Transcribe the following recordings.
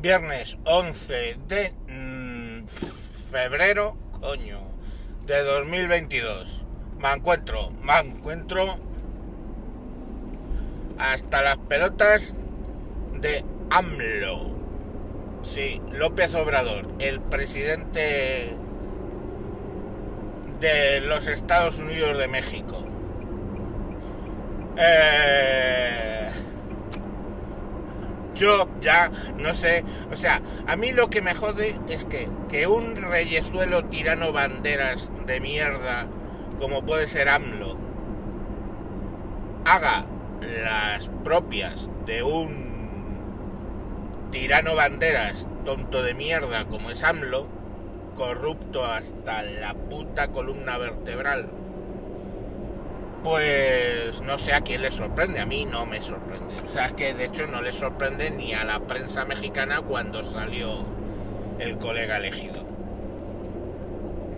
viernes 11 de mm, febrero, coño, de 2022. Me encuentro, me encuentro hasta las pelotas de AMLO. Sí, López Obrador, el presidente de los Estados Unidos de México. Eh, yo ya no sé, o sea, a mí lo que me jode es que, que un reyezuelo tirano banderas de mierda, como puede ser AMLO, haga las propias de un tirano banderas tonto de mierda como es AMLO, corrupto hasta la puta columna vertebral, pues no sé a quién le sorprende, a mí no me sorprende. O sea, es que de hecho no le sorprende ni a la prensa mexicana cuando salió el colega elegido.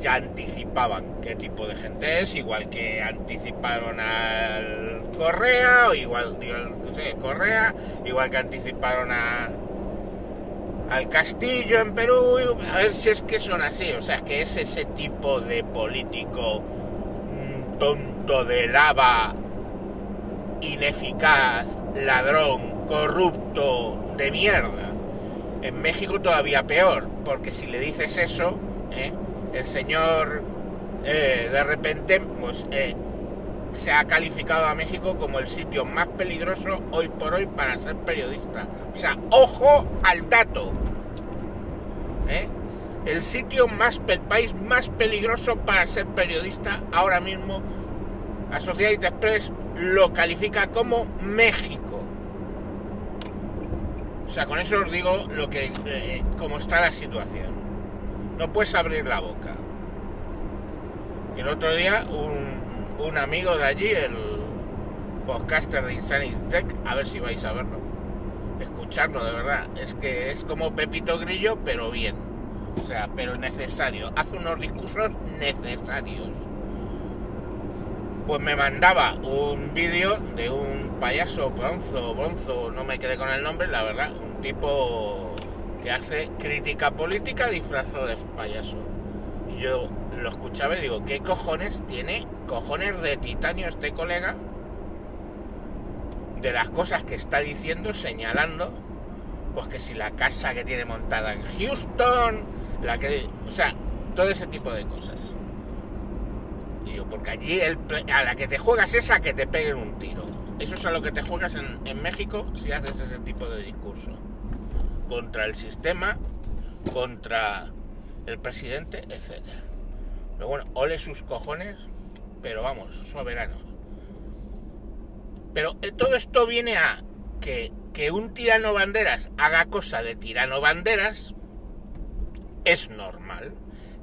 Ya anticipaban qué tipo de gente es, igual que anticiparon al Correa, igual, Correa, igual que anticiparon a, al Castillo en Perú, a ver si es que son así, o sea, es que es ese tipo de político tonto de lava, ineficaz, ladrón, corrupto, de mierda. En México todavía peor, porque si le dices eso, ¿eh? el señor eh, de repente pues, eh, se ha calificado a México como el sitio más peligroso hoy por hoy para ser periodista. O sea, ojo al dato. El sitio más, el país más peligroso para ser periodista ahora mismo, Associated Express lo califica como México. O sea, con eso os digo lo que, eh, cómo está la situación. No puedes abrir la boca. El otro día un, un amigo de allí, el podcaster de Insanity Tech, a ver si vais a verlo, escucharlo de verdad. Es que es como Pepito Grillo, pero bien o sea, pero necesario. Hace unos discursos necesarios. Pues me mandaba un vídeo de un payaso bronzo, bronzo, no me quedé con el nombre, la verdad, un tipo que hace crítica política disfrazado de payaso. Y yo lo escuchaba y digo, ¿qué cojones tiene? ¿Cojones de titanio este colega? De las cosas que está diciendo, señalando, pues que si la casa que tiene montada en Houston, la que, o sea, todo ese tipo de cosas. Yo, porque allí el, a la que te juegas es a que te peguen un tiro. Eso es a lo que te juegas en, en México si haces ese tipo de discurso. Contra el sistema, contra el presidente, etc. Pero bueno, ole sus cojones, pero vamos, soberanos. Pero eh, todo esto viene a que, que un tirano banderas haga cosa de tirano banderas, es normal.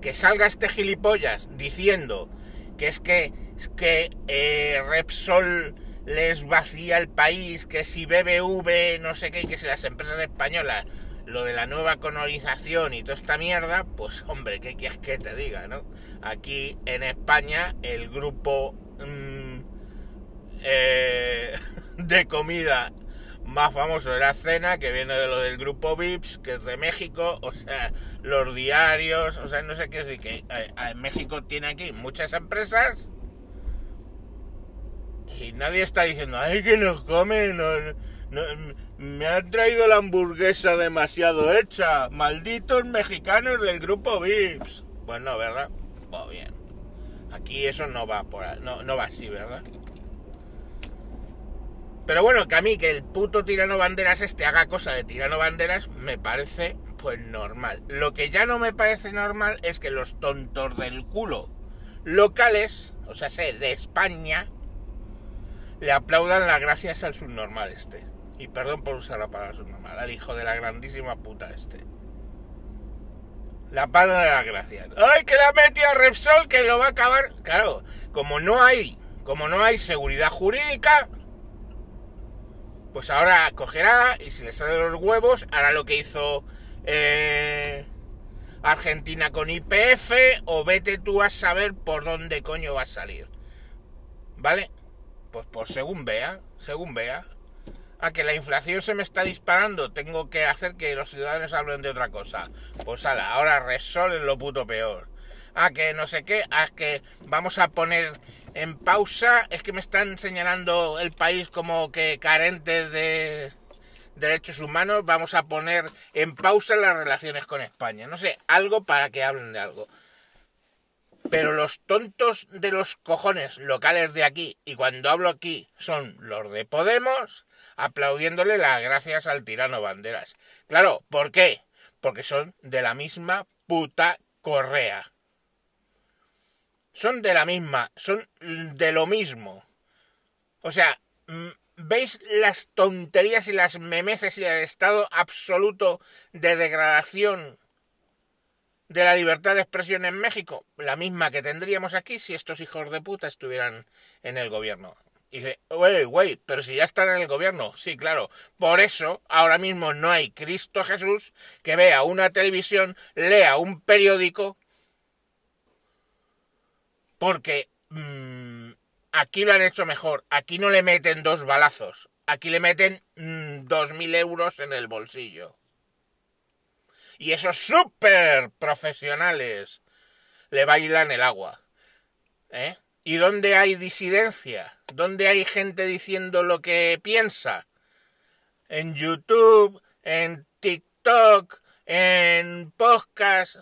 Que salga este gilipollas diciendo que es que, es que eh, Repsol les vacía el país, que si BBV, no sé qué, y que si las empresas españolas, lo de la nueva colonización y toda esta mierda, pues hombre, ¿qué quieres que te diga, no? Aquí en España el grupo mmm, eh, de comida más famoso era Cena, que viene de lo del grupo VIPS, que es de México, o sea, los diarios, o sea, no sé qué decir, que eh, México tiene aquí muchas empresas y nadie está diciendo, ay, que nos comen, me han traído la hamburguesa demasiado hecha, malditos mexicanos del grupo VIPS. Bueno, ¿verdad? Pues bien. Aquí eso no va por no, no va así, ¿verdad? Pero bueno, que a mí que el puto tirano banderas este haga cosa de tirano banderas me parece pues normal. Lo que ya no me parece normal es que los tontos del culo locales, o sea, sé, de España, le aplaudan las gracias al subnormal este. Y perdón por usar la palabra subnormal, al hijo de la grandísima puta este. La palabra de las gracias. ¡Ay, que la metí a Repsol que lo va a acabar! Claro, como no hay, como no hay seguridad jurídica, pues ahora cogerá y si le salen los huevos, hará lo que hizo eh, Argentina con IPF o vete tú a saber por dónde coño va a salir. ¿Vale? Pues por según vea, según vea. a que la inflación se me está disparando, tengo que hacer que los ciudadanos hablen de otra cosa. Pues ala, ahora resolen lo puto peor. A que no sé qué, a que vamos a poner en pausa, es que me están señalando el país como que carente de derechos humanos, vamos a poner en pausa las relaciones con España. No sé, algo para que hablen de algo. Pero los tontos de los cojones locales de aquí, y cuando hablo aquí son los de Podemos, aplaudiéndole las gracias al tirano Banderas. Claro, ¿por qué? Porque son de la misma puta correa. Son de la misma, son de lo mismo. O sea, ¿veis las tonterías y las memeces y el estado absoluto de degradación de la libertad de expresión en México? La misma que tendríamos aquí si estos hijos de puta estuvieran en el gobierno. Y dice, wey, wey, pero si ya están en el gobierno. Sí, claro. Por eso ahora mismo no hay Cristo Jesús que vea una televisión, lea un periódico, porque mmm, aquí lo han hecho mejor. Aquí no le meten dos balazos. Aquí le meten mmm, dos mil euros en el bolsillo. Y esos súper profesionales le bailan el agua. ¿Eh? ¿Y dónde hay disidencia? ¿Dónde hay gente diciendo lo que piensa? En YouTube, en TikTok, en podcast.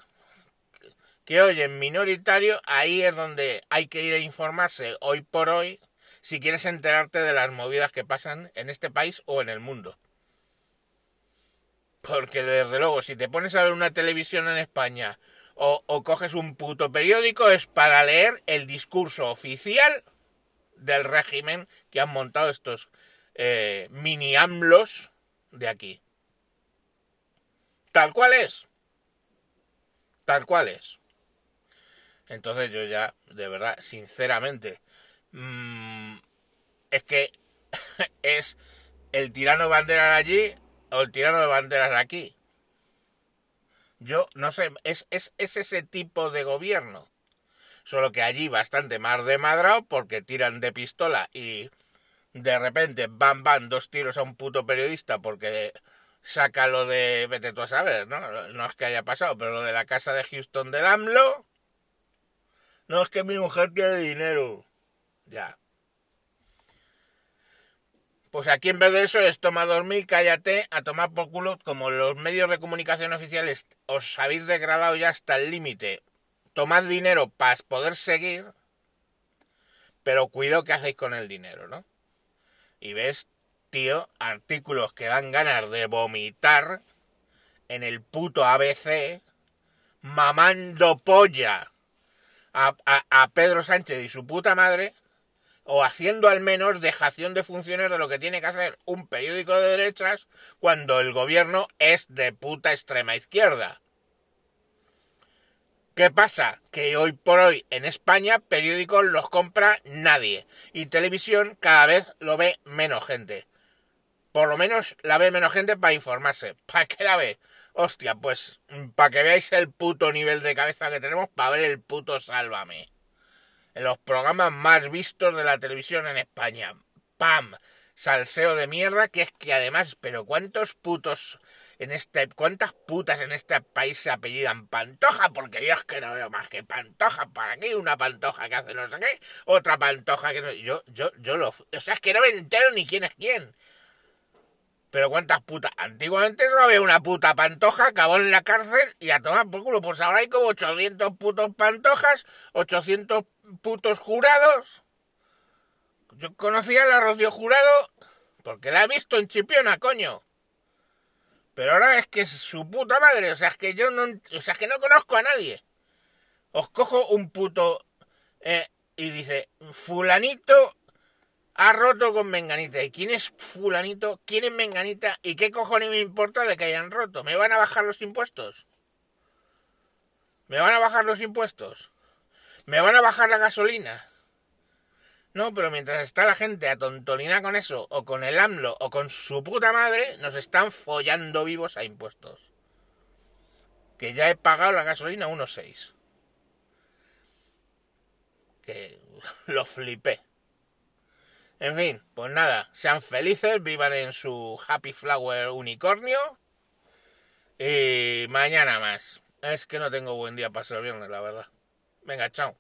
Que oyen minoritario, ahí es donde hay que ir a informarse hoy por hoy si quieres enterarte de las movidas que pasan en este país o en el mundo. Porque desde luego, si te pones a ver una televisión en España o, coges un puto periódico es para leer el discurso oficial del régimen que han montado estos eh, mini AMLOS de aquí. Tal cual es. Tal cual es. Entonces yo ya, de verdad, sinceramente, mmm, es que es el tirano bandera de allí o el tirano de banderas de aquí. Yo no sé, es, es, es ese tipo de gobierno. Solo que allí bastante más de porque tiran de pistola y de repente van, van dos tiros a un puto periodista porque saca lo de, vete tú a saber, ¿no? No es que haya pasado, pero lo de la casa de Houston del AMLO. No es que mi mujer tiene dinero. Ya. Pues aquí en vez de eso es toma dormir, cállate, a tomar por culo, como los medios de comunicación oficiales os habéis degradado ya hasta el límite. Tomad dinero para poder seguir, pero cuidado que hacéis con el dinero, ¿no? Y ves, tío, artículos que dan ganas de vomitar en el puto ABC, mamando polla a, Pedro Sánchez y su puta madre o haciendo al menos dejación de funciones de lo que tiene que hacer un periódico de derechas cuando el gobierno es de puta extrema izquierda. ¿Qué pasa? Que hoy por hoy en España periódicos los compra nadie y televisión cada vez lo ve menos gente. Por lo menos la ve menos gente para informarse. ¿Para qué la ve? Hostia, pues para que veáis el puto nivel de cabeza que tenemos para ver el puto Sálvame en los programas más vistos de la televisión en España. ¡Pam! Salseo de mierda, que es que además, pero ¿cuántos putos en este, cuántas putas en este país se apellidan Pantoja? Porque yo es que no veo más que Pantoja. ¿Para aquí una Pantoja que hace no sé qué? Otra Pantoja que no... Yo, yo, yo lo... O sea, es que no me entero ni quién es quién. Pero cuántas putas. Antiguamente no había una puta pantoja, acabó en la cárcel y a tomar por culo. Pues ahora hay como 800 putos pantojas, 800 putos jurados. Yo conocía a la Jurado porque la he visto en Chipiona, coño. Pero ahora es que es su puta madre, o sea, es que yo no, o sea, es que no conozco a nadie. Os cojo un puto eh, y dice, fulanito ha roto con Menganita. ¿Y quién es fulanito? ¿Quién es Menganita? ¿Y qué cojones me importa de que hayan roto? ¿Me van a bajar los impuestos? ¿Me van a bajar los impuestos? ¿Me van a bajar la gasolina? No, pero mientras está la gente atontolina con eso, o con el AMLO, o con su puta madre, nos están follando vivos a impuestos. Que ya he pagado la gasolina 1,6. Que lo flipé. En fin, pues nada, sean felices, vivan en su Happy Flower unicornio. Y mañana más. Es que no tengo buen día para ser viernes, la verdad. Venga, chao.